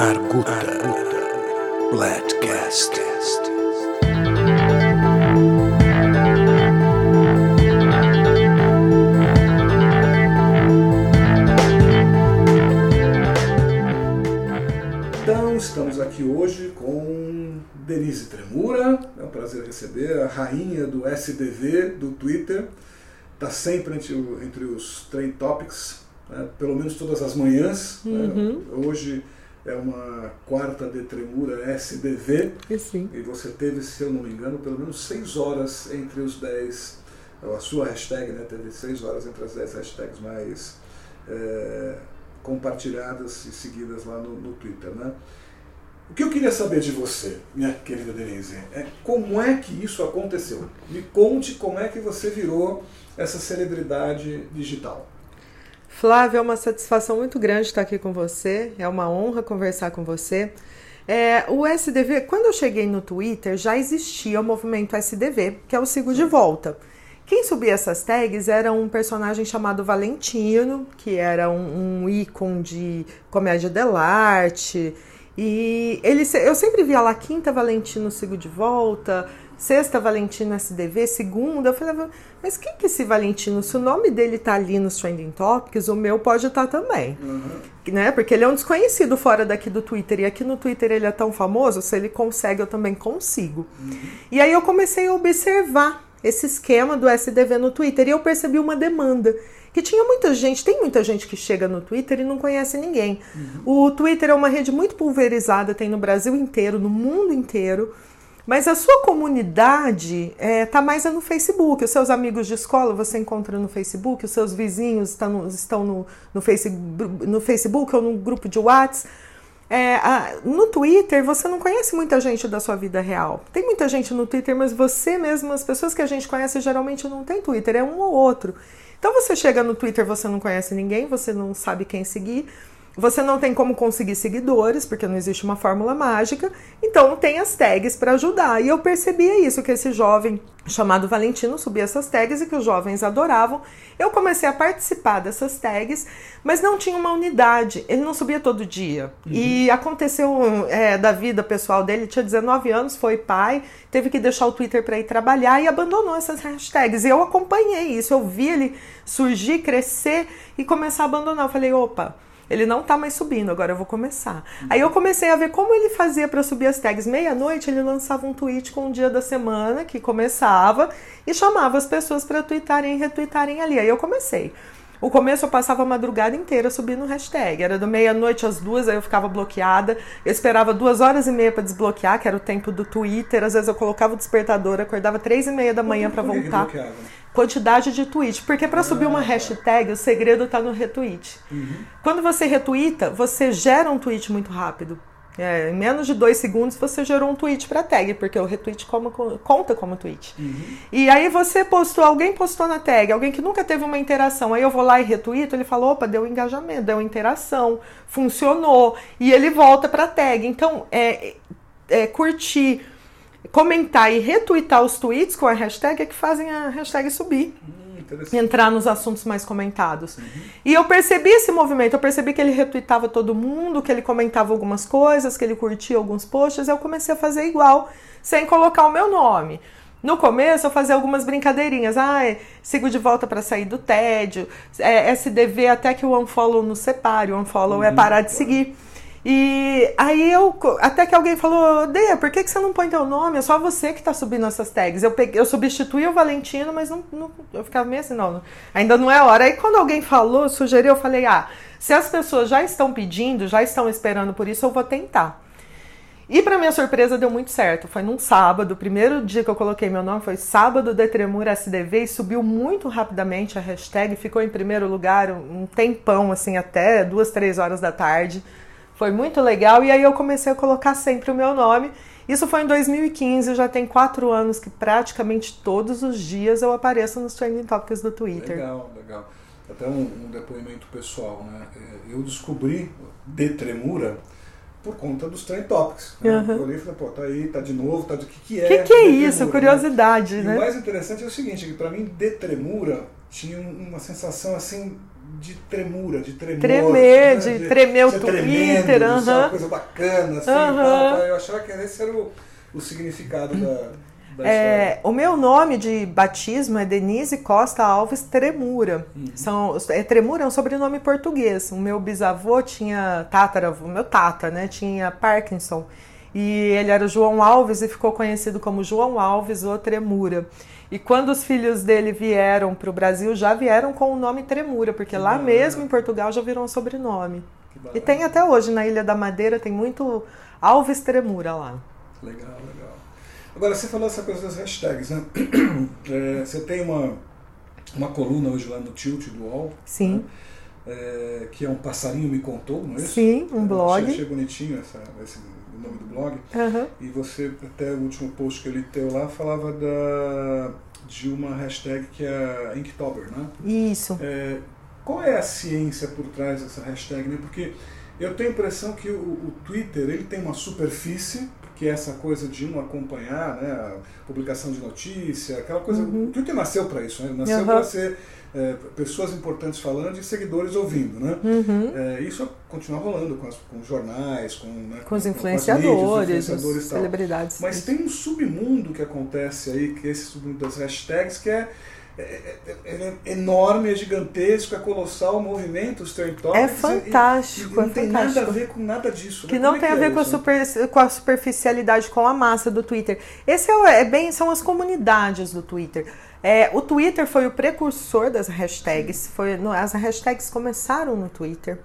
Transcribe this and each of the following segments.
Arguta. Bladcast. Então, estamos aqui hoje com Denise Tremura. É um prazer receber a rainha do SDV do Twitter. Está sempre entre, entre os Trend Topics, né, pelo menos todas as manhãs. né. Uhum. Hoje é uma quarta de Tremura SDV. E sim. E você teve, se eu não me engano, pelo menos seis horas entre os 10. A sua hashtag, né? Teve seis horas entre as 10 hashtags mais é, compartilhadas e seguidas lá no, no Twitter, né? O que eu queria saber de você, minha querida Denise, é como é que isso aconteceu? Me conte como é que você virou essa celebridade digital. Flávia, é uma satisfação muito grande estar aqui com você. É uma honra conversar com você. É, o SDV, quando eu cheguei no Twitter, já existia o movimento SDV, que é o Sigo de Volta. Quem subia essas tags era um personagem chamado Valentino, que era um, um ícone de comédia dell'arte. E ele, eu sempre via lá quinta Valentino Sigo de Volta, sexta Valentino SDV, segunda. Eu falava, mas quem que é esse Valentino? Se o nome dele tá ali nos Trending Topics, o meu pode estar também. Né? Porque ele é um desconhecido fora daqui do Twitter. E aqui no Twitter ele é tão famoso, se ele consegue, eu também consigo. E aí eu comecei a observar esse esquema do SDV no Twitter e eu percebi uma demanda. Que tinha muita gente, tem muita gente que chega no Twitter e não conhece ninguém. O Twitter é uma rede muito pulverizada, tem no Brasil inteiro, no mundo inteiro. Mas a sua comunidade está mais é no Facebook. Os seus amigos de escola você encontra no Facebook, os seus vizinhos estão no, estão no, no, face, no Facebook ou no grupo de WhatsApp. É, a- no Twitter você não conhece muita gente da sua vida real. Tem muita gente no Twitter, mas você mesmo, as pessoas que a gente conhece geralmente não tem Twitter, é um ou outro. Então você chega no Twitter, você não conhece ninguém, você não sabe quem seguir. Você não tem como conseguir seguidores, porque não existe uma fórmula mágica. Então tem as tags para ajudar. E eu percebia isso, que esse jovem chamado Valentino subia essas tags e que os jovens adoravam. Eu comecei a participar dessas tags, mas não tinha uma unidade. Ele não subia todo dia. E aconteceu é, da vida pessoal dele, tinha 19 anos, foi pai, teve que deixar o Twitter para ir trabalhar e abandonou essas hashtags. E eu acompanhei isso, eu vi ele surgir, crescer e começar a abandonar. Eu falei, opa, ele não tá mais subindo, agora eu vou começar. Aí eu comecei a ver como ele fazia para subir as tags. Meia-noite ele lançava um tweet com o dia da semana que começava e chamava as pessoas para tweetarem e retweetarem ali. Aí eu comecei. O começo eu passava a madrugada inteira subindo hashtag. Era do meia-noite às duas, aí eu ficava bloqueada. Eu esperava duas horas e meia para desbloquear, que era o tempo do Twitter. Às vezes eu colocava o despertador, acordava três e meia da manhã para que que voltar bloqueava? Quantidade de tweet. Porque para subir uma hashtag, o segredo está no retweet. Quando você retweeta, você gera um tweet muito rápido. É, em menos de dois segundos você gerou um tweet para tag, porque o retweet como- conta como tweet. E aí você postou, alguém postou na tag, alguém que nunca teve uma interação. Aí eu vou lá e retuito, ele falou, opa, deu engajamento, deu interação, funcionou. E ele volta para tag. Então, é, é curtir, comentar e retweetar os tweets com a hashtag é que fazem a hashtag subir Hum, entrar nos assuntos mais comentados. E eu percebi esse movimento, eu percebi que ele retweetava todo mundo, que ele comentava algumas coisas, que ele curtia alguns posts, eu comecei a fazer igual, sem colocar o meu nome. No começo eu fazia algumas brincadeirinhas, ah, é, sigo de volta para sair do tédio, é, SDV até que o unfollow nos separe, o unfollow é parar de seguir. E aí eu, até que alguém falou, Dea, por que, que você não põe teu nome? É só você que tá subindo essas tags. Eu, peguei, eu substituí o Valentino, mas não, não- eu ficava meio assim, não, ainda não é hora. Aí quando alguém falou, sugeriu, eu falei, ah, se as pessoas já estão pedindo, já estão esperando por isso, eu vou tentar. E para minha surpresa deu muito certo. Foi num sábado, o primeiro dia que eu coloquei meu nome foi sábado de Tremura SDV e subiu muito rapidamente a hashtag, ficou em primeiro lugar um tempão, assim, até duas, três horas da tarde. Foi muito legal e aí eu comecei a colocar sempre o meu nome. Isso foi em 2015, já tem quatro anos que praticamente todos os dias eu apareço nos trending topics do Twitter. Legal, legal. Até um, um depoimento pessoal, né? É, Eu descobri de Tremura por conta dos Trend Topics. Né? Uhum. Eu olhei e falei, pô, tá aí, tá de novo, tá de... Que, que é? O que, que é de isso? Tremura, Curiosidade, né? E né? o mais interessante é o seguinte, que pra mim, de Tremura tinha um- uma sensação assim de tremura, de tremor. Tremer, né? de, de tremer o Twitter. Tremendo, uh -huh. uma coisa bacana, assim, uh -huh. tal, Eu achava que esse era o, o significado da é, o meu nome de batismo é Denise Costa Alves Tremura. Uhum. São, é, Tremura é um sobrenome português. O meu bisavô tinha tátara, o meu tata, né? Tinha Parkinson. E ele era João Alves e ficou conhecido como João Alves ou Tremura. E quando os filhos dele vieram para o Brasil, já vieram com o nome Tremura, porque que lá bacana. mesmo em Portugal já virou um sobrenome. E tem até hoje na Ilha da Madeira, tem muito Alves Tremura lá. Legal, legal. Agora, você falou essa coisa das hashtags, né? É, você tem uma, uma coluna hoje lá no Tilt do UOL. Sim. Né? É, que é um passarinho me contou, não é isso? Sim, um blog. Achei, achei bonitinho essa, esse, nome do blog. Uhum. E você, até o último post que ele teu lá, falava da, de uma hashtag que é Inktober, né? Isso. É, qual é a ciência por trás dessa hashtag? Né? Porque eu tenho a impressão que o, o Twitter ele tem uma superfície que é essa coisa de um acompanhar, né, a publicação de notícia, aquela coisa. Uhum. O Twitter nasceu para isso, né? nasceu uhum. para ser é, pessoas importantes falando e seguidores ouvindo, né? Uhum. É, isso continua rolando com, as, com jornais, com, né, com os influenciadores, com influenciadores celebridades. Mas tem um submundo que acontece aí, que é esse submundo das hashtags, que é é, é, é, é, enorme, é gigantesco, é colossal o movimento, os trend É fantástico, e, e não é tem fantástico. nada a ver com nada disso. Que né? não tem a ver com, a super, com a superficialidade, com a massa do Twitter. Esse é, bem, são as comunidades do Twitter. É, o Twitter foi o precursor das hashtags. Foi, as hashtags começaram no Twitter.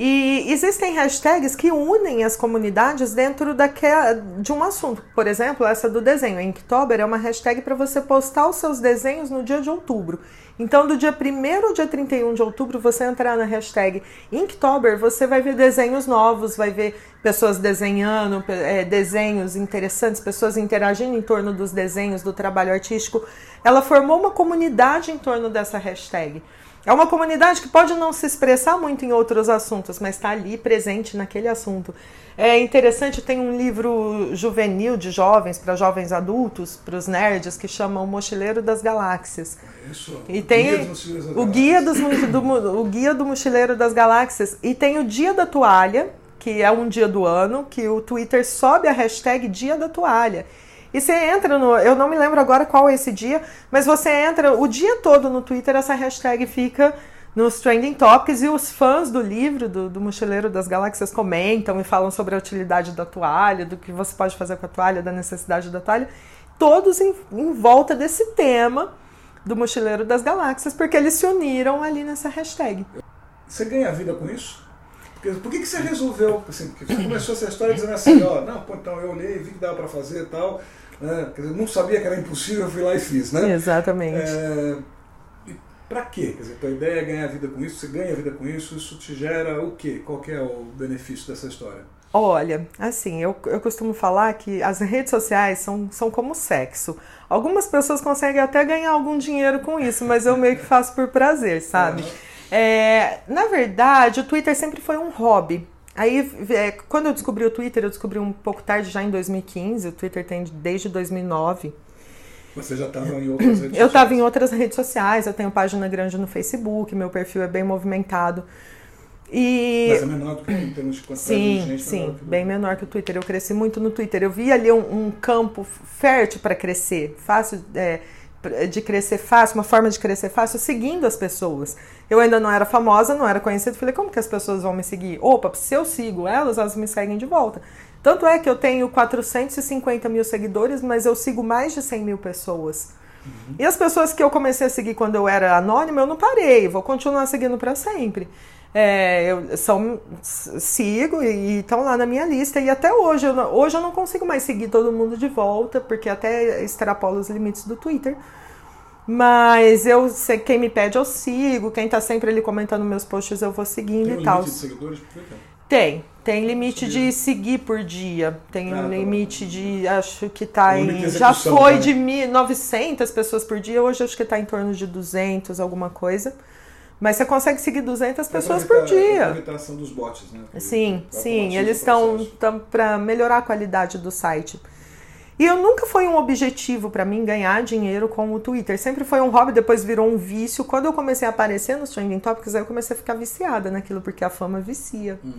E existem hashtags que unem as comunidades dentro daquela, de um assunto. Por exemplo, essa do desenho. Inktober é uma hashtag para você postar os seus desenhos no dia de outubro. Então, do dia 1 ao dia 31 de outubro, você entrar na hashtag Inktober, você vai ver desenhos novos, vai ver pessoas desenhando, é, desenhos interessantes, pessoas interagindo em torno dos desenhos, do trabalho artístico. Ela formou uma comunidade em torno dessa hashtag. É uma comunidade que pode não se expressar muito em outros assuntos, mas está ali presente naquele assunto. É interessante, tem um livro juvenil de jovens, para jovens adultos, para os nerds, que chama O Mochileiro das Galáxias. Isso. E tem o guia, dos, do, o guia do Mochileiro das Galáxias. E tem o Dia da Toalha, que é um dia do ano, que o Twitter sobe a hashtag Dia da Toalha. E você entra no. Eu não me lembro agora qual é esse dia, mas você entra o dia todo no Twitter, essa hashtag fica nos trending topics e os fãs do livro do, do Mochileiro das Galáxias comentam e falam sobre a utilidade da toalha, do que você pode fazer com a toalha, da necessidade da toalha, todos em, em volta desse tema do Mochileiro das Galáxias, porque eles se uniram ali nessa hashtag. Você ganha vida com isso? Porque, por que, que você resolveu? Assim, porque você começou essa história dizendo assim, ó, não, pô, então eu olhei, vi que dava para fazer e tal. Né? Quer dizer, não sabia que era impossível, eu fui lá e fiz, né? Exatamente. É, para quê? Quer dizer, tua ideia é ganhar vida com isso, você ganha vida com isso, isso te gera o quê? Qual que é o benefício dessa história? Olha, assim, eu, eu costumo falar que as redes sociais são, são como sexo. Algumas pessoas conseguem até ganhar algum dinheiro com isso, mas eu meio que faço por prazer, sabe? Uhum. É, na verdade, o Twitter sempre foi um hobby. Aí, é, quando eu descobri o Twitter, eu descobri um pouco tarde, já em 2015. O Twitter tem desde 2009. Você já estava em outras redes sociais? Eu estava em outras redes sociais. Eu tenho página grande no Facebook. Meu perfil é bem movimentado. E... Mas é menor do que em termos de quantidade sim, de gente? Sim, bem menor que o Twitter. Eu cresci muito no Twitter. Eu vi ali um, um campo fértil para crescer, fácil... É, de crescer fácil, uma forma de crescer fácil, seguindo as pessoas. Eu ainda não era famosa, não era conhecida, falei, como que as pessoas vão me seguir? Opa, se eu sigo elas, elas me seguem de volta. Tanto é que eu tenho 450 mil seguidores, mas eu sigo mais de 100 mil pessoas. Uhum. E as pessoas que eu comecei a seguir quando eu era anônima, eu não parei, vou continuar seguindo para sempre. É, eu são, sigo e estão lá na minha lista. E até hoje eu, não, hoje eu não consigo mais seguir todo mundo de volta, porque até extrapola os limites do Twitter. Mas eu quem me pede eu sigo, quem tá sempre ali comentando meus posts eu vou seguindo tem e tal. Tem limite de seguidores por? Tem, tem limite de seguir por dia. Tem ah, um tá limite tá de, acho que tá em. Já foi né? de 900 pessoas por dia, hoje acho que tá em torno de 200, alguma coisa. Mas você consegue seguir 200 pessoas por dia. A dos bots, né? Sim, sim. Eles estão para melhorar a qualidade do site. E eu nunca foi um objetivo para mim ganhar dinheiro com o Twitter. Sempre foi um hobby, depois virou um vício. Quando eu comecei a aparecer nos trending topics, aí eu comecei a ficar viciada naquilo, porque a fama vicia. Uhum.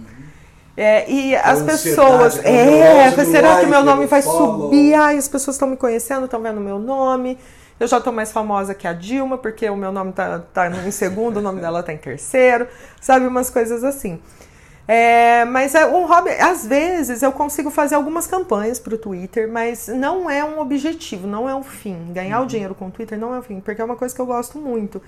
É, e a as pessoas. É, será like, que meu nome vai follow. subir? Ai, as pessoas estão me conhecendo, estão vendo meu nome. Eu já estou mais famosa que a Dilma, porque o meu nome tá, tá em segundo, o nome dela tá em terceiro. Sabe, umas coisas assim. É, mas é um hobby. Às vezes eu consigo fazer algumas campanhas para o Twitter, mas não é um objetivo, não é um fim. Ganhar uhum. o dinheiro com o Twitter não é um fim, porque é uma coisa que eu gosto muito.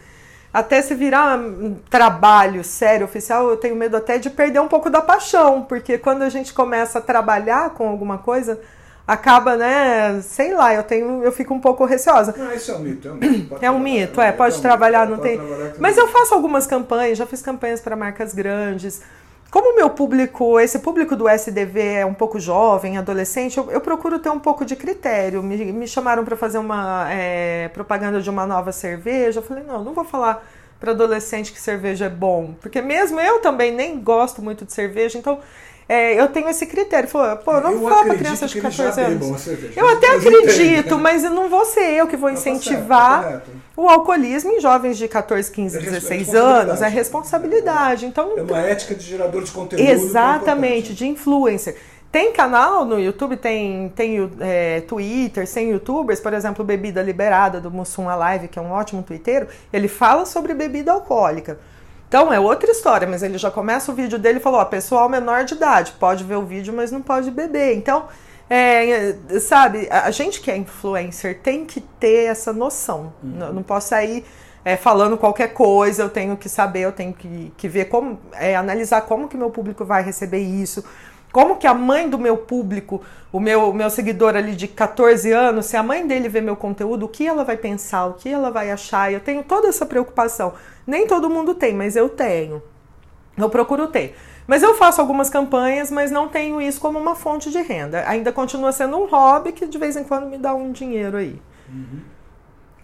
Até se virar um trabalho sério, oficial, eu tenho medo até de perder um pouco da paixão, porque quando a gente começa a trabalhar com alguma coisa, acaba, né? Sei lá, eu tenho, eu fico um pouco receosa. Não, isso é um mito, é um mito. é um mito, é, pode é trabalhar, não tem. Mas eu faço algumas campanhas, já fiz campanhas para marcas grandes. Como o meu público, esse público do SDV é um pouco jovem, adolescente, eu, eu procuro ter um pouco de critério. Me, me chamaram para fazer uma é, propaganda de uma nova cerveja. Eu falei, não, não vou falar para adolescente que cerveja é bom, porque mesmo eu também nem gosto muito de cerveja, então é, eu tenho esse critério. Falou, pô, não eu falo para crianças de 14 anos. Eu até acredito, mas não vou ser eu que vou incentivar o alcoolismo em jovens de 14, 15, é 16 anos. É responsabilidade. Então, é uma ética de gerador de conteúdo. Exatamente, de influencer. Tem canal no YouTube, tem, tem é, Twitter, tem youtubers, por exemplo, Bebida Liberada do Mussum Alive, que é um ótimo twitteiro, ele fala sobre bebida alcoólica. Então é outra história, mas ele já começa o vídeo dele e falou: ó, pessoal menor de idade, pode ver o vídeo, mas não pode beber. Então, é, sabe, a gente que é influencer tem que ter essa noção. Uhum. Não, não, posso sair é, falando qualquer coisa, eu tenho que saber, eu tenho que, que ver como, é, analisar como que meu público vai receber isso, como que a mãe do meu público, o meu, meu seguidor ali de 14 anos, se a mãe dele vê meu conteúdo, o que ela vai pensar, o que ela vai achar? Eu tenho toda essa preocupação. Nem todo mundo tem, mas eu tenho. Eu procuro ter. Mas eu faço algumas campanhas, mas não tenho isso como uma fonte de renda. Ainda continua sendo um hobby que de vez em quando me dá um dinheiro aí. Uhum.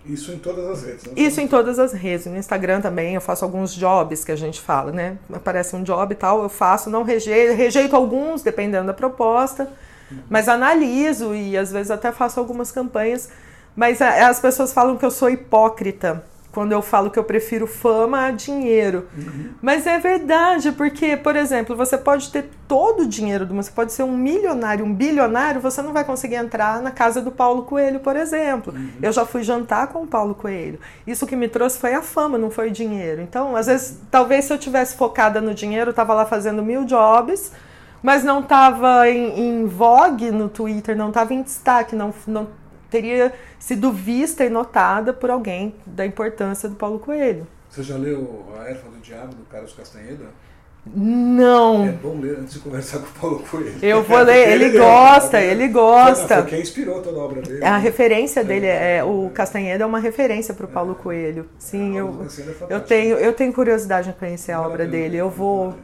Isso em todas as redes, né? Isso em todas as redes. No Instagram também eu faço alguns jobs que a gente fala, né? Aparece um job e tal, eu faço, não rejeito, rejeito alguns, dependendo da proposta, uhum. mas analiso e às vezes até faço algumas campanhas. Mas as pessoas falam que eu sou hipócrita quando eu falo que eu prefiro fama a dinheiro. Uhum. Mas é verdade, porque, por exemplo, você pode ter todo o dinheiro do mundo, você pode ser um milionário, um bilionário, você não vai conseguir entrar na casa do Paulo Coelho, por exemplo. Uhum. Eu já fui jantar com o Paulo Coelho. Isso que me trouxe foi a fama, não foi o dinheiro. Então, às vezes, talvez se eu tivesse focada no dinheiro, eu estava lá fazendo mil jobs, mas não estava em, em vogue no Twitter, não estava em destaque, não, não teria sido vista e notada por alguém da importância do Paulo Coelho. Você já leu A Erva do Diabo, do Carlos Castaneda? Não. É bom ler antes de conversar com o Paulo Coelho. Eu vou ler, ele, ele gosta, é, ele gosta. Foi quem inspirou toda a obra dele. A né? referência dele é, é o Castaneda é uma referência para o Paulo Coelho. Sim, é, eu, é eu tenho eu tenho curiosidade em conhecer a obra dele. Eu vou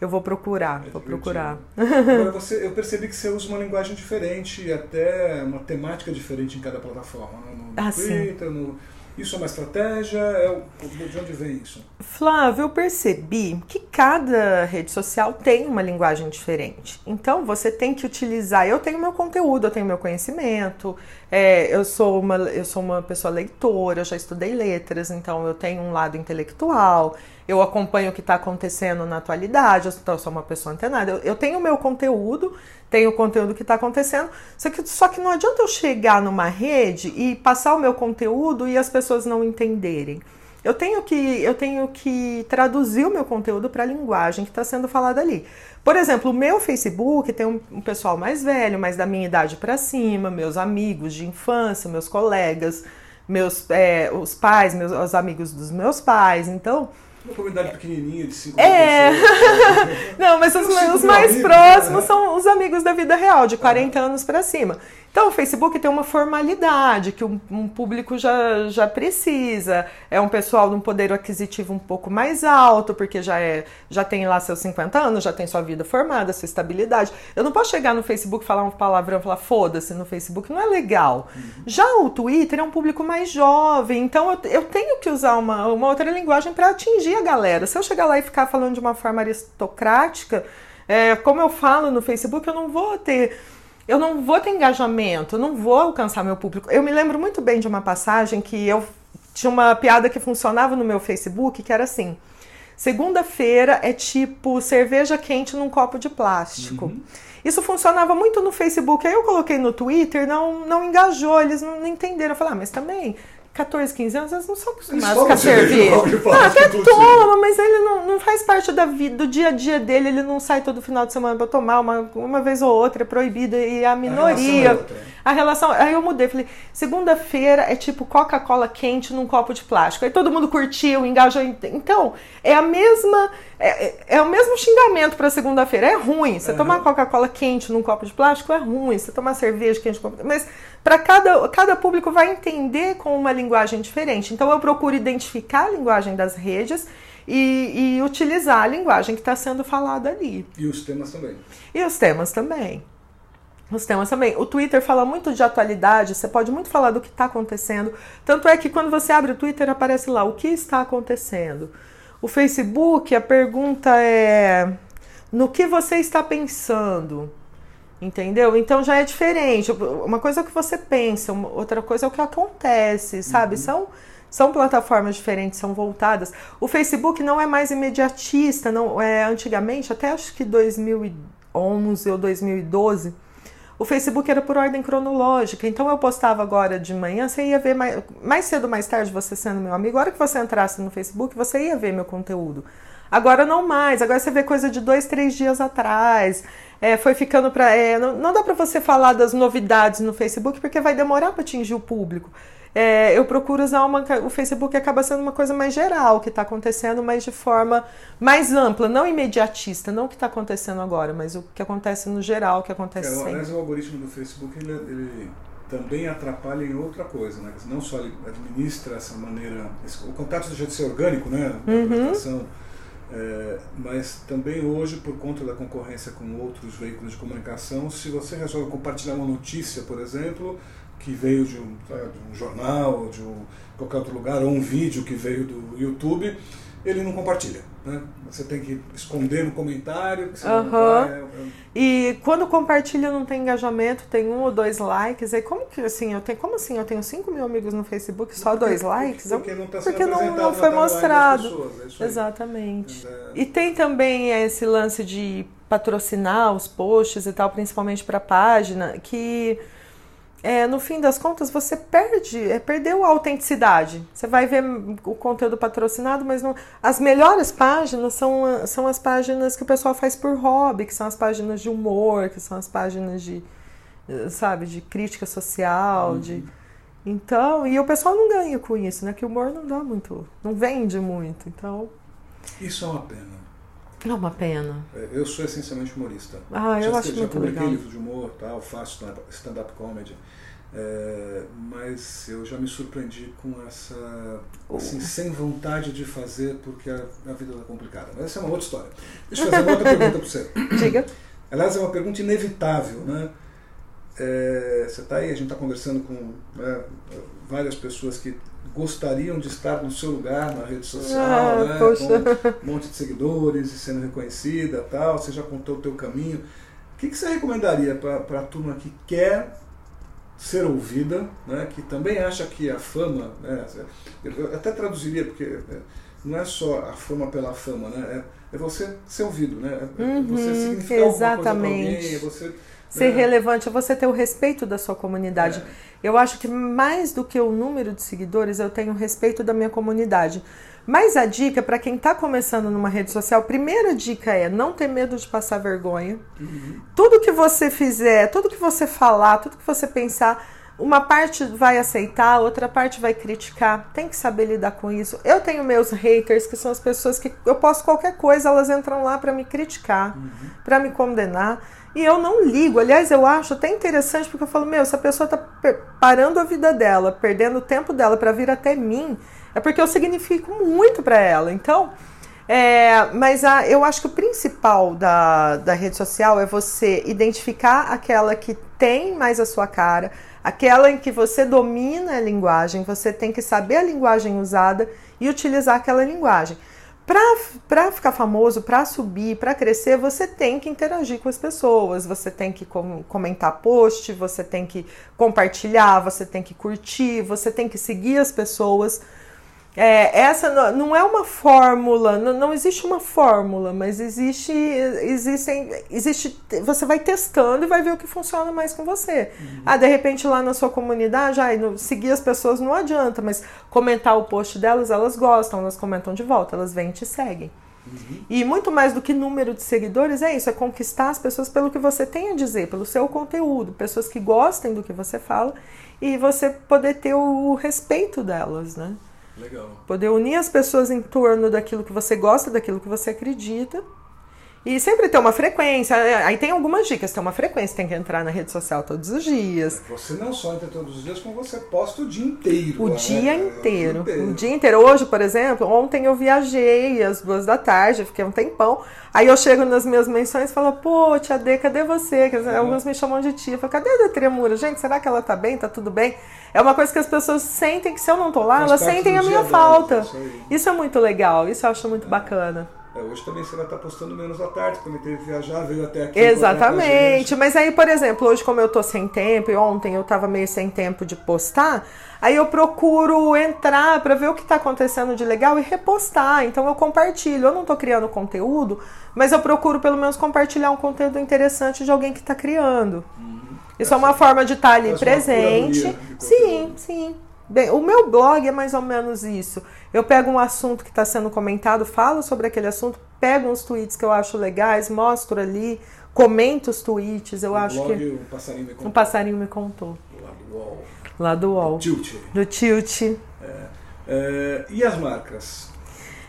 eu vou procurar, é vou procurar. Agora você, eu percebi que você usa uma linguagem diferente e até uma temática diferente em cada plataforma. Né? No, ah, Twitter, no, isso é uma estratégia? É, de onde vem isso? Flávio, eu percebi que cada rede social tem uma linguagem diferente. Então você tem que utilizar. Eu tenho meu conteúdo, eu tenho meu conhecimento. É, eu, sou uma, eu sou uma pessoa leitora, eu já estudei letras, então eu tenho um lado intelectual eu acompanho o que está acontecendo na atualidade, eu sou uma pessoa antenada. Eu, eu tenho o meu conteúdo, tenho o conteúdo que está acontecendo, só que, só que não adianta eu chegar numa rede e passar o meu conteúdo e as pessoas não entenderem. Eu tenho que, eu tenho que traduzir o meu conteúdo para a linguagem que está sendo falada ali. Por exemplo, o meu Facebook tem um, um pessoal mais velho, mais da minha idade para cima, meus amigos de infância, meus colegas, meus é, os pais, meus os amigos dos meus pais. Então, uma comunidade pequenininha de cinco é. pessoas. Não, mas os, os mais amigos, próximos né? são os amigos da vida real, de 40 anos para cima. Então, o Facebook tem uma formalidade que um, um, público já, já precisa. É um pessoal de um poder aquisitivo um pouco mais alto, porque já, é, já tem lá seus 50 anos, já tem sua vida formada, sua estabilidade. Eu não posso chegar no Facebook, falar um palavrão, falar foda-se no Facebook, não é legal. Uhum. Já o Twitter é um público mais jovem, então eu, eu tenho que usar uma, uma outra linguagem para atingir a galera. Se eu chegar lá e ficar falando de uma forma aristocrática, é, como eu falo no Facebook, eu não vou ter eu não vou ter engajamento, eu não vou alcançar meu público. Eu me lembro muito bem de uma passagem que eu tinha uma piada que funcionava no meu Facebook, que era assim: segunda-feira é tipo cerveja quente num copo de plástico. Uhum. Isso funcionava muito no Facebook. Aí eu coloquei no Twitter, não, não engajou, eles não entenderam. Eu falei, ah, mas também 14, 15 anos, eles não são acostumados com a cerveja. Ah, até toma, mas ele não, não faz parte da vida, do dia a dia dele, ele não sai todo final de semana para tomar, uma, uma vez ou outra é proibido, e a minoria. A relação, é a relação Aí eu mudei, falei, segunda-feira é tipo Coca-Cola quente num copo de plástico. Aí todo mundo curtiu, engajou. Então, é a mesma. É, é, é o mesmo xingamento para segunda-feira. É ruim. Você uhum. tomar Coca-Cola quente num copo de plástico é ruim. Você tomar cerveja quente num copo. Mas para cada, cada público vai entender com uma linguagem diferente. Então eu procuro identificar a linguagem das redes e, e utilizar a linguagem que está sendo falada ali. E os temas também. E os temas também. Os temas também. O Twitter fala muito de atualidade, você pode muito falar do que está acontecendo. Tanto é que quando você abre o Twitter, aparece lá o que está acontecendo. O Facebook, a pergunta é: no que você está pensando? Entendeu? Então já é diferente. Uma coisa é o que você pensa, outra coisa é o que acontece, sabe? Uhum. São, são plataformas diferentes, são voltadas. O Facebook não é mais imediatista, não é antigamente, até acho que 2011 ou 2012, o Facebook era por ordem cronológica. Então eu postava agora de manhã, você ia ver mais, mais cedo mais tarde, você sendo meu amigo, a hora que você entrasse no Facebook, você ia ver meu conteúdo. Agora não mais, agora você vê coisa de dois, três dias atrás. É, foi ficando para. É, não, não, dá para você falar das novidades no Facebook porque vai demorar para atingir o público. É, eu procuro usar uma. O Facebook acaba sendo uma coisa mais geral, que está acontecendo, mas de forma mais ampla, não imediatista, não o que está acontecendo agora, mas o que acontece no geral, o que acontece é, sempre. Aliás, o algoritmo do Facebook ele, ele também atrapalha em outra coisa, né? Não só ele administra essa maneira. Esse, o contato deixa de ser orgânico, né? Uhum. apresentação é, mas também hoje, por conta da concorrência com outros veículos de comunicação, se você resolve compartilhar uma notícia, por exemplo, que veio de um, de um jornal, de um, qualquer outro lugar, ou um vídeo que veio do YouTube, ele não compartilha. Né? Você tem que esconder no comentário. Que uhum. vai, é, é... E quando compartilha não tem engajamento, tem um ou dois likes. Aí como que assim, eu tenho, como assim? Eu tenho 5 mil amigos no Facebook, só porque, dois likes? Porque não, tá porque não, não foi mostrado. É Exatamente. É... E tem também esse lance de patrocinar os posts e tal, principalmente para a página, que é, no fim das contas você perde, é, perdeu a autenticidade. Você vai ver o conteúdo patrocinado, mas não. As melhores páginas são, são as páginas que o pessoal faz por hobby, que são as páginas de humor, que são as páginas de, sabe, de crítica social, uhum. de. Então, e o pessoal não ganha com isso, né? Que o humor não dá muito, não vende muito. Então. Isso é uma pena. É uma pena. É, eu sou essencialmente humorista. Ah, eu já, acho já muito publiquei legal. livros de humor, tal, faço stand-up comedy. É, mas eu já me surpreendi com essa assim, sem vontade de fazer porque a, a vida está complicada. Mas essa é uma outra história. Deixa eu fazer uma outra pergunta para você. Diga. Aliás, é uma pergunta inevitável, né? É, você está aí, a gente está conversando com né, várias pessoas que gostariam de estar no seu lugar na rede social, ah, né? com um monte de seguidores e sendo reconhecida tal. Você já contou o teu caminho. O que, que você recomendaria para a turma que quer ser ouvida, né? que também acha que a fama, né? eu até traduziria, porque é, não é só a fama pela fama, né? é, é você ser ouvido, né? é uhum, você significar exatamente. alguma coisa alguém, é você ser é. relevante é você ter o respeito da sua comunidade. É. Eu acho que mais do que o número de seguidores, eu tenho o respeito da minha comunidade. Mas a dica para quem está começando numa rede social, primeira dica é não ter medo de passar vergonha. Uhum. Tudo que você fizer, tudo que você falar, tudo que você pensar, uma parte vai aceitar, outra parte vai criticar. Tem que saber lidar com isso. Eu tenho meus haters, que são as pessoas que eu posto qualquer coisa, elas entram lá para me criticar, uhum. para me condenar. E eu não ligo. Aliás, eu acho até interessante porque eu falo, meu, se a pessoa está parando a vida dela, perdendo o tempo dela para vir até mim, é porque eu significo muito para ela. Então, é, mas a, eu acho que o principal da, da rede social é você identificar aquela que tem mais a sua cara, aquela em que você domina a linguagem, você tem que saber a linguagem usada e utilizar aquela linguagem. Para ficar famoso, para subir, para crescer, você tem que interagir com as pessoas, você tem que com, comentar post, você tem que compartilhar, você tem que curtir, você tem que seguir as pessoas. É, essa não é uma fórmula, não, não, existe uma fórmula, mas existe, existem, existe, você vai testando e vai ver o que funciona mais com você. Uhum. Ah, de repente lá na sua comunidade, ah, seguir as pessoas não adianta, mas comentar o post delas, elas gostam, elas comentam de volta, elas vêm e te seguem. Uhum. E muito mais do que número de seguidores é isso, é conquistar as pessoas pelo que você tem a dizer, pelo seu conteúdo, pessoas que gostem do que você fala e você poder ter o respeito delas, né? Legal. Poder unir as pessoas em torno daquilo que você gosta, daquilo que você acredita e sempre ter uma frequência. Aí tem algumas dicas. Tem uma frequência, tem que entrar na rede social todos os dias. Você não só entra todos os dias, como você posta o dia inteiro. O, né? dia, inteiro. o dia inteiro. O dia inteiro. Hoje, por exemplo, ontem eu viajei às duas da tarde, fiquei um tempão. Aí eu chego nas minhas menções e falo, pô, tia D, cadê você? Dizer, uhum. Alguns me chamam de tia. Eu falo, cadê a Tremura? Gente, será que ela tá bem? Tá tudo bem? É uma coisa que as pessoas sentem que se eu não tô lá, elas sentem a minha falta. Isso, isso é muito legal, isso eu acho muito é. bacana. É, hoje também você vai estar postando menos à tarde, quando teve que viajar, veio até aqui. Exatamente. Mas aí, por exemplo, hoje como eu tô sem tempo, e ontem eu tava meio sem tempo de postar, aí eu procuro entrar para ver o que está acontecendo de legal e repostar. Então eu compartilho. Eu não tô criando conteúdo, mas eu procuro pelo menos compartilhar um conteúdo interessante de alguém que está criando. Uhum. Isso é, é uma forma de estar tá ali presente. Sim, sim. Bem, o meu blog é mais ou menos isso. Eu pego um assunto que está sendo comentado, falo sobre aquele assunto, pego uns tweets que eu acho legais, mostro ali, comento os tweets. Eu o acho blog, que. Um passarinho me contou. Um passarinho me contou. Lá do UOL. Lá do UOL. Do Tilt. Do Tilt. É. É, e as marcas?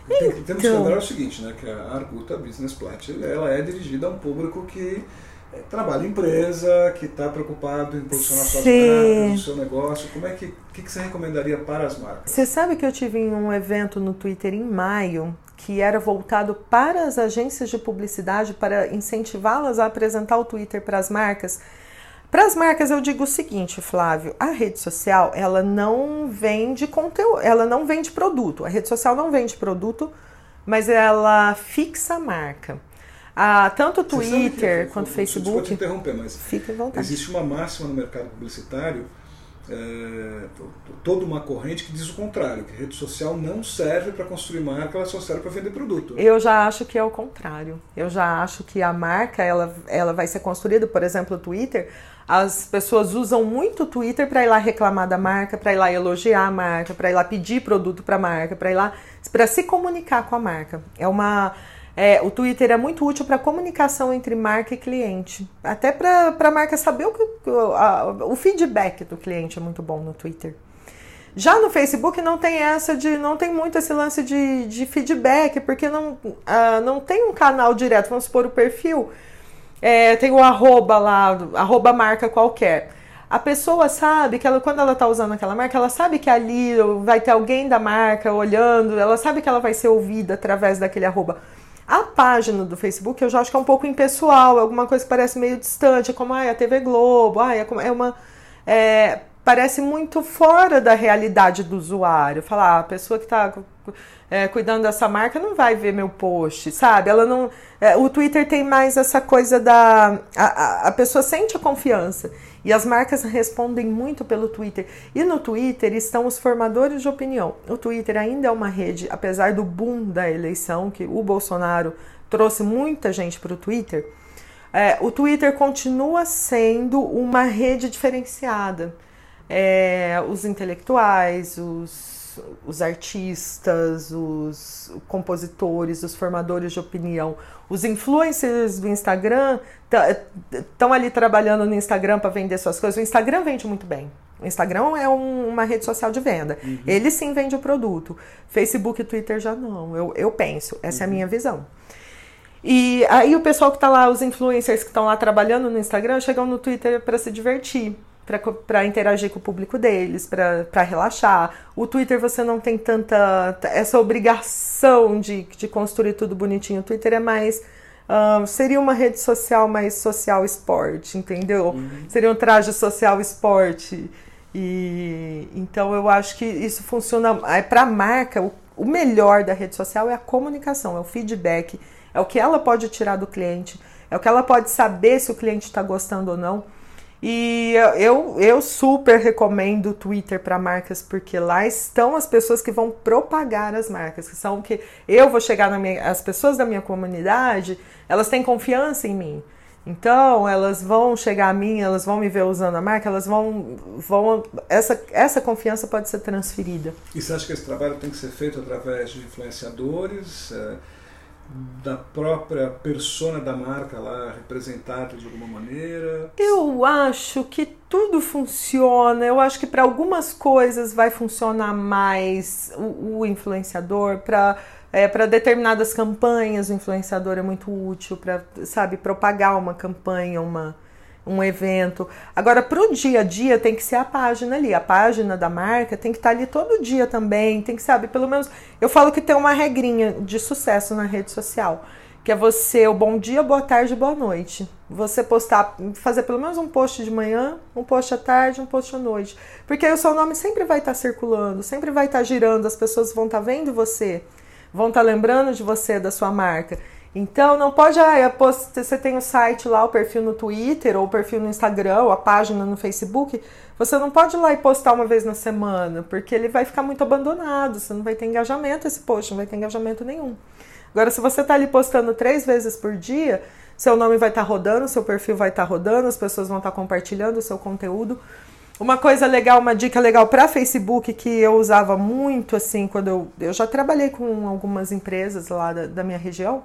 Tem, temos que então. lembrar o seguinte, né? Que a Arguta Business Plat ela é dirigida a um público que é, trabalha em empresa, que está preocupado em posicionar suas marcas, o seu negócio. Como é que, que, que você recomendaria para as marcas? Você sabe que eu tive um evento no Twitter em maio que era voltado para as agências de publicidade para incentivá-las a apresentar o Twitter para as marcas. Para as marcas eu digo o seguinte, Flávio, a rede social ela não vende conteúdo, ela não vende produto. A rede social não vende produto, mas ela fixa a marca. Ah, tanto o Twitter que, quanto o Facebook. Pode interromper, mas fica à existe uma máxima no mercado publicitário, é, toda uma corrente que diz o contrário, que rede social não serve para construir marca, ela só serve para vender produto. Eu já acho que é o contrário. Eu já acho que a marca ela, ela vai ser construída, por exemplo, o Twitter. As pessoas usam muito o Twitter para ir lá reclamar da marca, para ir lá elogiar a marca, para ir lá pedir produto para a marca, para ir lá para se comunicar com a marca. É uma é, o Twitter é muito útil para comunicação entre marca e cliente. Até para a marca saber o que a, o feedback do cliente é muito bom no Twitter. Já no Facebook não tem essa de. não tem muito esse lance de, de feedback, porque não, uh, não tem um canal direto, vamos supor o perfil. É, tem o arroba lá, arroba marca qualquer. A pessoa sabe que ela, quando ela está usando aquela marca, ela sabe que ali vai ter alguém da marca olhando, ela sabe que ela vai ser ouvida através daquele arroba. A página do Facebook eu já acho que é um pouco impessoal, é alguma coisa que parece meio distante, como ah, é a TV Globo, ah, é uma. É, parece muito fora da realidade do usuário. Falar, ah, a pessoa que está é, cuidando dessa marca não vai ver meu post, sabe? Ela não. É, o Twitter tem mais essa coisa da. A, a pessoa sente a confiança. E as marcas respondem muito pelo Twitter. E no Twitter estão os formadores de opinião. O Twitter ainda é uma rede, apesar do boom da eleição, que o Bolsonaro trouxe muita gente para o Twitter. É, o Twitter continua sendo uma rede diferenciada. É, os intelectuais, os os, artistas, os compositores, os formadores de opinião, os influencers do Instagram estão ali trabalhando no Instagram para vender suas coisas. O Instagram vende muito bem. O Instagram é um, uma rede social de venda. Uhum. Ele sim vende o produto. Facebook e Twitter já não. Eu, eu penso, essa uhum. é a uhum. minha visão. E aí o pessoal que está lá, os influencers que estão lá trabalhando no Instagram, chegam no Twitter para se divertir para interagir com o público deles, para relaxar. O Twitter você não tem tanta essa obrigação de, de construir tudo bonitinho. O Twitter é mais uh, seria uma rede social mais social esporte, entendeu? Uhum. Seria um traje social esporte. E então eu acho que isso funciona. É para a marca, o, o melhor da rede social é a comunicação, é o feedback, é o que ela pode tirar do cliente, é o que ela pode saber se o cliente está gostando ou não. E eu, eu super recomendo o Twitter para marcas, porque lá estão as pessoas que vão propagar as marcas, que são que eu vou chegar na minha. As pessoas da minha comunidade, elas têm confiança em mim. Então, elas vão chegar a mim, elas vão me ver usando a marca, elas vão. vão essa, essa confiança pode ser transferida. E você acha que esse trabalho tem que ser feito através de influenciadores? É da própria persona da marca lá representada de alguma maneira? Eu acho que tudo funciona. Eu acho que para algumas coisas vai funcionar mais o, o influenciador, para é, para determinadas campanhas o influenciador é muito útil para, sabe, propagar uma campanha, uma um evento. Agora, para o dia a dia, tem que ser a página ali. A página da marca tem que estar tá ali todo dia também. Tem que, sabe, pelo menos. Eu falo que tem uma regrinha de sucesso na rede social. Que é você, o bom dia, boa tarde, boa noite. Você postar, fazer pelo menos um post de manhã, um post à tarde, um post à noite. Porque aí o seu nome sempre vai estar tá circulando, sempre vai estar tá girando, as pessoas vão estar vendo você, vão estar lembrando de você, da sua marca. Então não pode, ah, você tem o site lá, o perfil no Twitter, ou o perfil no Instagram, ou a página no Facebook. Você não pode ir lá e postar uma vez na semana, porque ele vai ficar muito abandonado, você não vai ter engajamento esse post, não vai ter engajamento nenhum. Agora, se você está ali postando três vezes por dia, seu nome vai estar tá rodando, seu perfil vai estar tá rodando, as pessoas vão estar tá compartilhando o seu conteúdo. Uma coisa legal, uma dica legal para Facebook que eu usava muito assim quando eu, eu já trabalhei com algumas empresas lá da, da minha região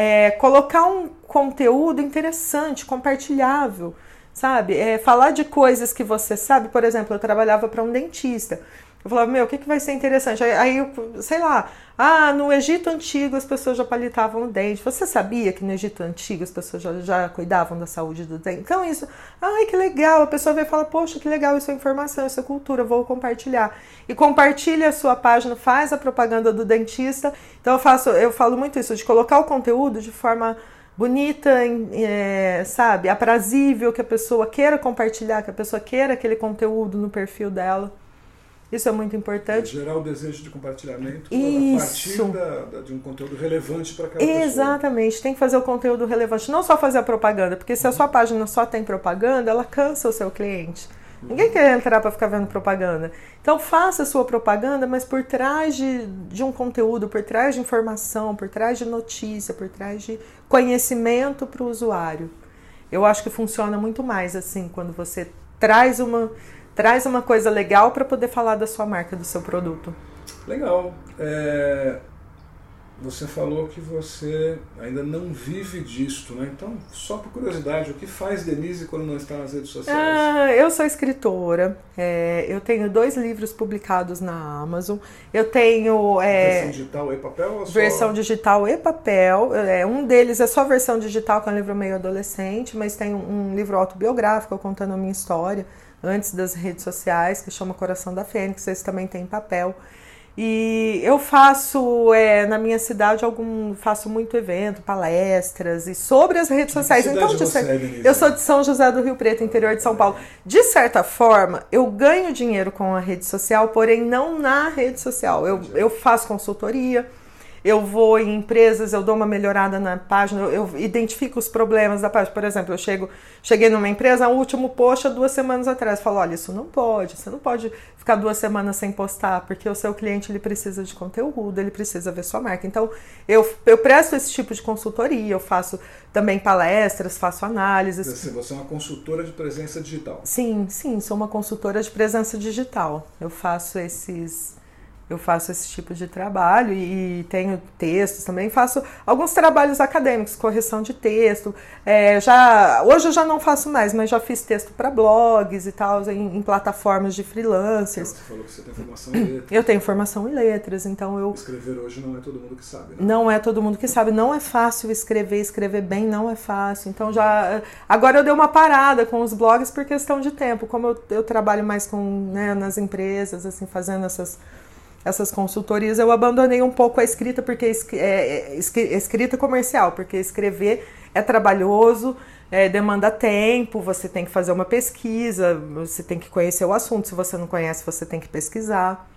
é, colocar um conteúdo interessante, compartilhável, sabe? É, falar de coisas que você sabe. Por exemplo, eu trabalhava para um dentista. Eu falava, meu, o que, que vai ser interessante? Aí, aí, sei lá, ah, no Egito Antigo as pessoas já palitavam o dente. Você sabia que no Egito Antigo as pessoas já, já cuidavam da saúde do dente? Então, isso, ai, que legal. A pessoa vem e fala, poxa, que legal, isso é informação, isso é cultura, vou compartilhar. E compartilha a sua página, faz a propaganda do dentista. Então, eu faço, eu falo muito isso, de colocar o conteúdo de forma bonita, é, sabe, aprazível, que a pessoa queira compartilhar, que a pessoa queira aquele conteúdo no perfil dela. Isso é muito importante. É gerar o desejo de compartilhamento Isso. a partir da, da, de um conteúdo relevante para aquela Exatamente. pessoa. Exatamente, tem que fazer o conteúdo relevante, não só fazer a propaganda, porque se a sua página só tem propaganda, ela cansa o seu cliente. Ninguém quer entrar para ficar vendo propaganda. Então faça a sua propaganda, mas por trás de, de um conteúdo, por trás de informação, por trás de notícia, por trás de conhecimento para o usuário. Eu acho que funciona muito mais assim, quando você traz uma traz uma coisa legal para poder falar da sua marca, do seu produto. Legal. É, você falou que você ainda não vive disto, né? Então, só por curiosidade, o que faz Denise quando não está nas redes sociais? Ah, eu sou escritora. É, eu tenho dois livros publicados na Amazon. Eu tenho. É, versão digital e papel? Ou só... Versão digital e papel. É, um deles é só versão digital, que é um livro meio adolescente, mas tem um, um livro autobiográfico contando a minha história antes das redes sociais, que chama Coração da Fênix, esse também tem papel. E eu faço é, na minha cidade algum, faço muito evento, palestras e sobre as redes sociais. Que então, de é, eu sou de São José do Rio Preto, interior de São Paulo. De certa forma, eu ganho dinheiro com a rede social, porém não na rede social. Eu, eu faço consultoria, eu vou em empresas, eu dou uma melhorada na página, eu, identifico os problemas da página. Por exemplo, eu chego, cheguei numa empresa, o último post há duas semanas atrás, falo, olha, isso não pode, você não pode ficar duas semanas sem postar, porque o seu cliente ele precisa de conteúdo, ele precisa ver sua marca. Então, eu, eu presto esse tipo de consultoria, eu faço também palestras, faço análises. Você é uma consultora de presença digital? Sim, sim, sou uma consultora de presença digital. Eu faço esses eu faço esse tipo de trabalho e, tenho textos também. Faço alguns trabalhos acadêmicos, correção de texto. É, já Hoje eu já não faço mais, mas já fiz texto para blogs e tal, em, em, plataformas de freelancers. Você falou que você tem formação em letras. Eu tenho formação em letras, então eu. Escrever hoje não é todo mundo que sabe, né? Não é todo mundo que sabe. Não é fácil escrever, escrever bem não é fácil. Então já. Agora eu dei uma parada com os blogs por questão de tempo. Como eu, eu trabalho mais com, né, nas empresas, assim, fazendo essas essas consultorias, eu abandonei um pouco a escrita porque é, é escrita comercial, porque escrever é trabalhoso, é, demanda tempo, você tem que fazer uma pesquisa, você tem que conhecer o assunto. Se você não conhece, você tem que pesquisar.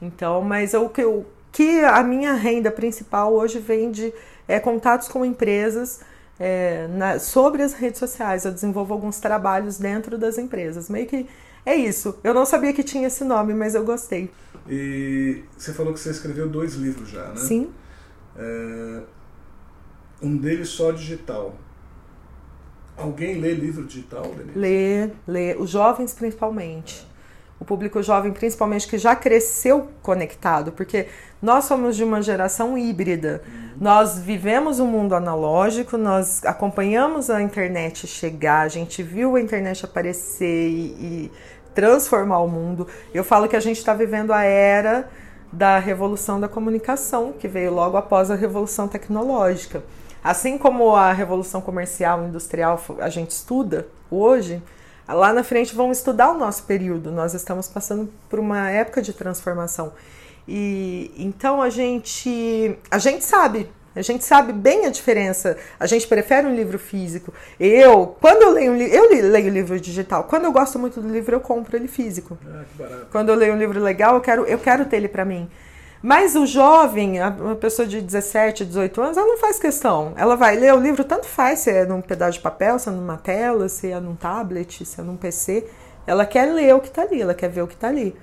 Então, mas o que eu que a minha renda principal hoje vem de é, contatos com empresas é, na, sobre as redes sociais. Eu desenvolvo alguns trabalhos dentro das empresas. Meio que é isso. Eu não sabia que tinha esse nome, mas eu gostei. E você falou que você escreveu dois livros já, né? Sim. É, um deles só digital. Alguém lê livro digital, Denise? Lê, lê. Os jovens principalmente. O público jovem, principalmente, que já cresceu conectado, porque nós somos de uma geração híbrida. Uhum. Nós vivemos um mundo analógico, nós acompanhamos a internet chegar, a gente viu a internet aparecer e, e transformar o mundo. Eu falo que a gente está vivendo a era da revolução da comunicação, que veio logo após a revolução tecnológica. Assim como a revolução comercial industrial a gente estuda hoje, lá na frente vão estudar o nosso período. Nós estamos passando por uma época de transformação. E então a gente a gente sabe a gente sabe bem a diferença. A gente prefere um livro físico. Eu, quando eu leio um livro, eu leio livro digital. Quando eu gosto muito do livro, eu compro ele físico. Ah, que barato. Quando eu leio um livro legal, eu quero, eu quero ter ele para mim. Mas o jovem, uma pessoa de 17, 18 anos, ela não faz questão. Ela vai ler o livro, tanto faz se é num pedaço de papel, se é numa tela, se é num tablet, se é num PC. Ela quer ler o que está ali, ela quer ver o que está ali.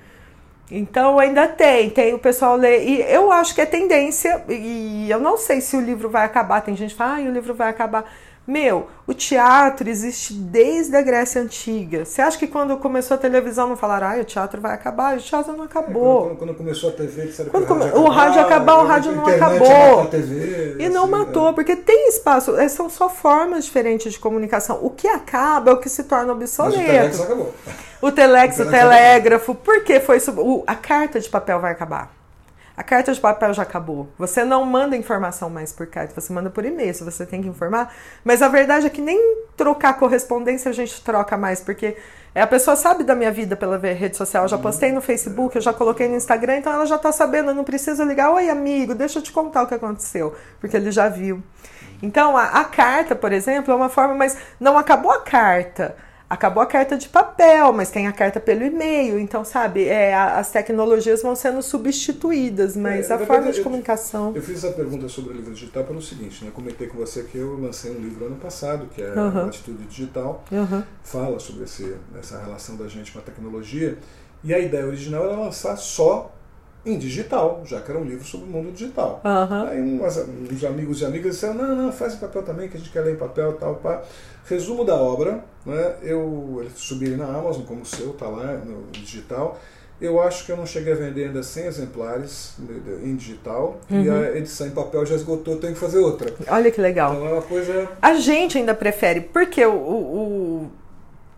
Então ainda tem, tem o pessoal ler. E eu acho que é tendência, e eu não sei se o livro vai acabar. Tem gente que fala, ah, o livro vai acabar. Meu, o teatro existe desde a Grécia Antiga. Você acha que quando começou a televisão não falaram, ah, o teatro vai acabar? O teatro não acabou. É, quando, quando, começou a TV, disseram quando que o rádio ia acabar, o rádio não acabou. TV, e não assim, matou, é. porque tem espaço, é, são só formas diferentes de comunicação. O que acaba é o que se torna obsoleto. Mas o acabou. O telex, o, telégrafo, porque foi sub... o, a carta de papel vai acabar. A carta de papel já acabou. Você não manda informação mais por carta, você manda por e-mail, se você tem que informar. Mas a verdade é que nem trocar correspondência a gente troca mais, porque a pessoa sabe da minha vida pela rede social. Eu já postei no Facebook, eu já coloquei no Instagram, então ela já tá sabendo. Eu não preciso ligar, oi amigo, deixa eu te contar o que aconteceu, porque ele já viu. Então a, a carta, por exemplo, é uma forma, mas não acabou a carta acabou a carta de papel, mas tem a carta pelo e-mail. Então, sabe, é, as tecnologias vão sendo substituídas, mas é, a forma de eu, comunicação. Eu fiz essa pergunta sobre o livro digital pelo seguinte, né? Comentei com você que eu lancei um livro ano passado, que é uhum. Atitude Digital, uhum. fala sobre esse, essa relação da gente com a tecnologia. E a ideia original era lançar só em digital, já que era um livro sobre o mundo digital. Uhum. Aí uns, uns, amigos e amigas disseram, não, não, faz em papel também, que a gente quer ler em papel tal, pá. Resumo da obra, né, eu subi ele na Amazon, como o seu, tá lá no digital. Eu acho que eu não cheguei a vender ainda 100 exemplares em digital uhum. e a edição em papel já esgotou, tenho que fazer outra. Olha que legal. Então é uma coisa. A gente ainda prefere, porque o, o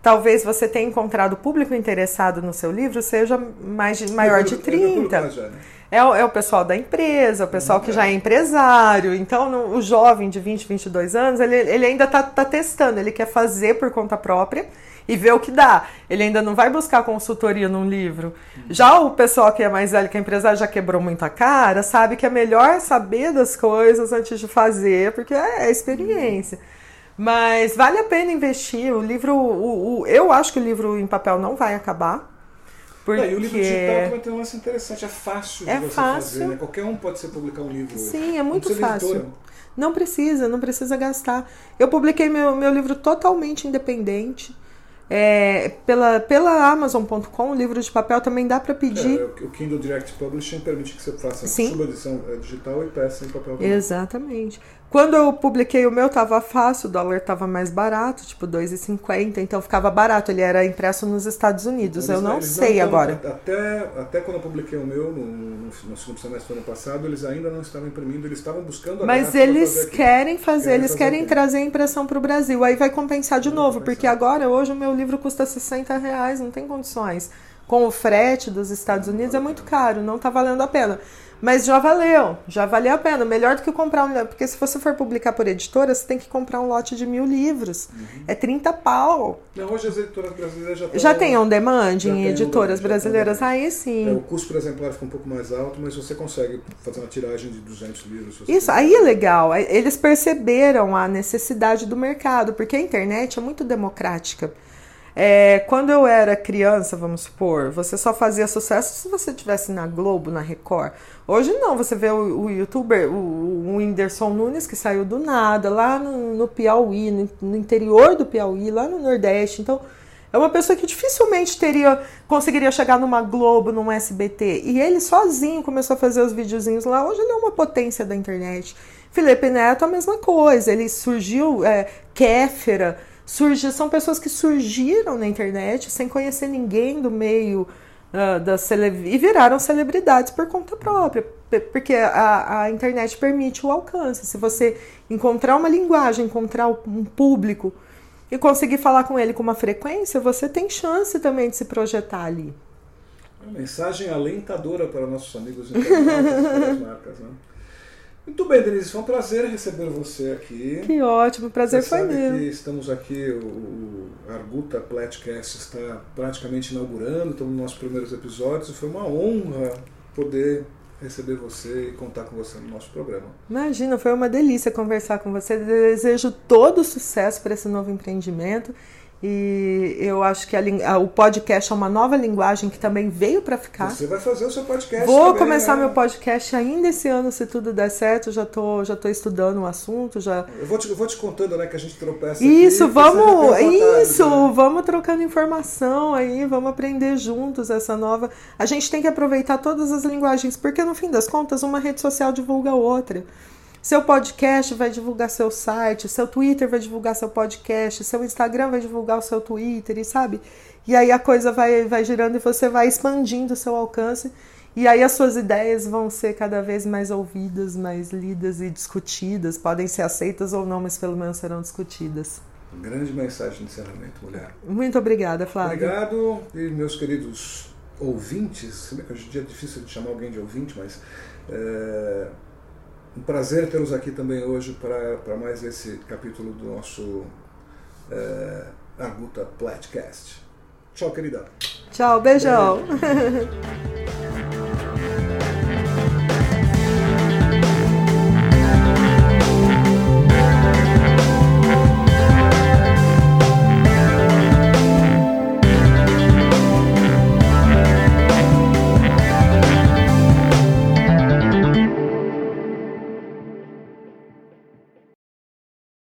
talvez você tenha encontrado o público interessado no seu livro seja mais de, maior de 30. É, o, é o pessoal da empresa, o pessoal que já é empresário. Então, no, o jovem de 20, 22 anos, ele, ele ainda está tá testando, ele quer fazer por conta própria e ver o que dá. Ele ainda não vai buscar consultoria num livro. Já o pessoal que é mais velho, que é empresário, já quebrou muita cara, sabe que é melhor saber das coisas antes de fazer, porque é, é experiência. Mas vale a pena investir. O livro, o, o, eu acho que o livro em papel não vai acabar. Porque... É, e o livro digital também tem um lance interessante, é fácil é de você fácil. fazer, né? Qualquer um pode ser publicar um livro Sim, é muito fácil. Editora. Não precisa, não precisa gastar. Eu publiquei meu, meu livro totalmente independente. É, pela, pela Amazon.com, o livro de papel também dá para pedir. É, o Kindle Direct Publishing permite que você faça Sim. subedição é, digital e peça em papel. Também. Exatamente. Quando eu publiquei o meu, tava fácil, o dólar tava mais barato, tipo 2,50, então ficava barato. Ele era impresso nos Estados Unidos. Eles, eu não sei não, agora. Até, até quando eu publiquei o meu, no, no, no, segundo semestre do ano passado, eles ainda não estavam imprimindo, eles estavam buscando a Mas eles fazer querem fazer, querem eles fazer querem aqui. trazer a impressão para o Brasil. Aí vai compensar de vai novo, compensar. porque agora, hoje, o meu livro custa 60 reais, não tem condições. Com o frete dos Estados Unidos é muito caro, não está valendo a pena. Mas já valeu, já valeu a pena. Melhor do que comprar um. Porque se você for publicar por editora, você tem que comprar um lote de mil livros. Uhum. É 30 pau. Não, hoje as editoras brasileiras já Já tem on demand em editoras brasileiras? Aí sim. É, o custo por exemplar fica um pouco mais alto, mas você consegue fazer uma tiragem de 200 livros. Isso, aí é legal. Eles perceberam a necessidade do mercado, porque a internet é muito democrática. É, quando eu era criança, vamos supor, você só fazia sucesso se você tivesse na Globo, na Record. Hoje não, você vê o, o youtuber, o, o Whindersson Nunes, que saiu do nada, lá no, no Piauí, no, no interior do Piauí, lá no Nordeste. Então, é uma pessoa que dificilmente teria conseguiria chegar numa Globo, num SBT. E ele sozinho começou a fazer os videozinhos lá. Hoje ele é uma potência da internet. Felipe Neto, a mesma coisa. Ele surgiu, é, Kéfera, surgiu, são pessoas que surgiram na internet sem conhecer ninguém do meio uh, da cele... e viraram celebridades por conta própria. Porque a, a internet permite o alcance. Se você encontrar uma linguagem, encontrar um público e conseguir falar com ele com uma frequência, você tem chance também de se projetar ali. Uma mensagem alentadora para nossos amigos internautas das marcas, né? Muito bem, Denise, foi um prazer receber você aqui. Que ótimo, prazer você foi meu. estamos aqui, o Arguta Platcast está praticamente inaugurando, estamos nos nossos primeiros episódios e foi uma honra poder receber você e contar com você no nosso programa. Imagina, foi uma delícia conversar com você. Desejo todo o sucesso para esse novo empreendimento e eu acho que a, o podcast é uma nova linguagem que também veio para ficar. Você vai fazer o seu podcast Vou também, começar né? meu podcast ainda esse ano, se tudo der certo. Já tô, já tô estudando o assunto. Já... Eu vou te, eu vou te contando, né, que a gente tropeça Isso, aqui, vamos. Isso, né? vamos trocando informação aí, vamos aprender juntos essa nova. A gente tem que aproveitar todas as linguagens, porque no fim das contas, uma rede social divulga a outra. Seu podcast vai divulgar seu site, seu Twitter vai divulgar seu podcast, seu Instagram vai divulgar o seu Twitter, e sabe? E aí a coisa vai, vai girando e você vai expandindo o seu alcance. E aí as suas ideias vão ser cada vez mais ouvidas, mais lidas e discutidas. Podem ser aceitas ou não, mas pelo menos serão discutidas. Grande mensagem de encerramento, mulher. Muito obrigada, Flávio. Obrigado. E meus queridos ouvintes, hoje em dia é difícil de chamar alguém de ouvinte, mas é, um prazer tê-los aqui também hoje para mais esse capítulo do nosso é, Arguta Platcast. Tchau, querida. Tchau, beijão. Beijo.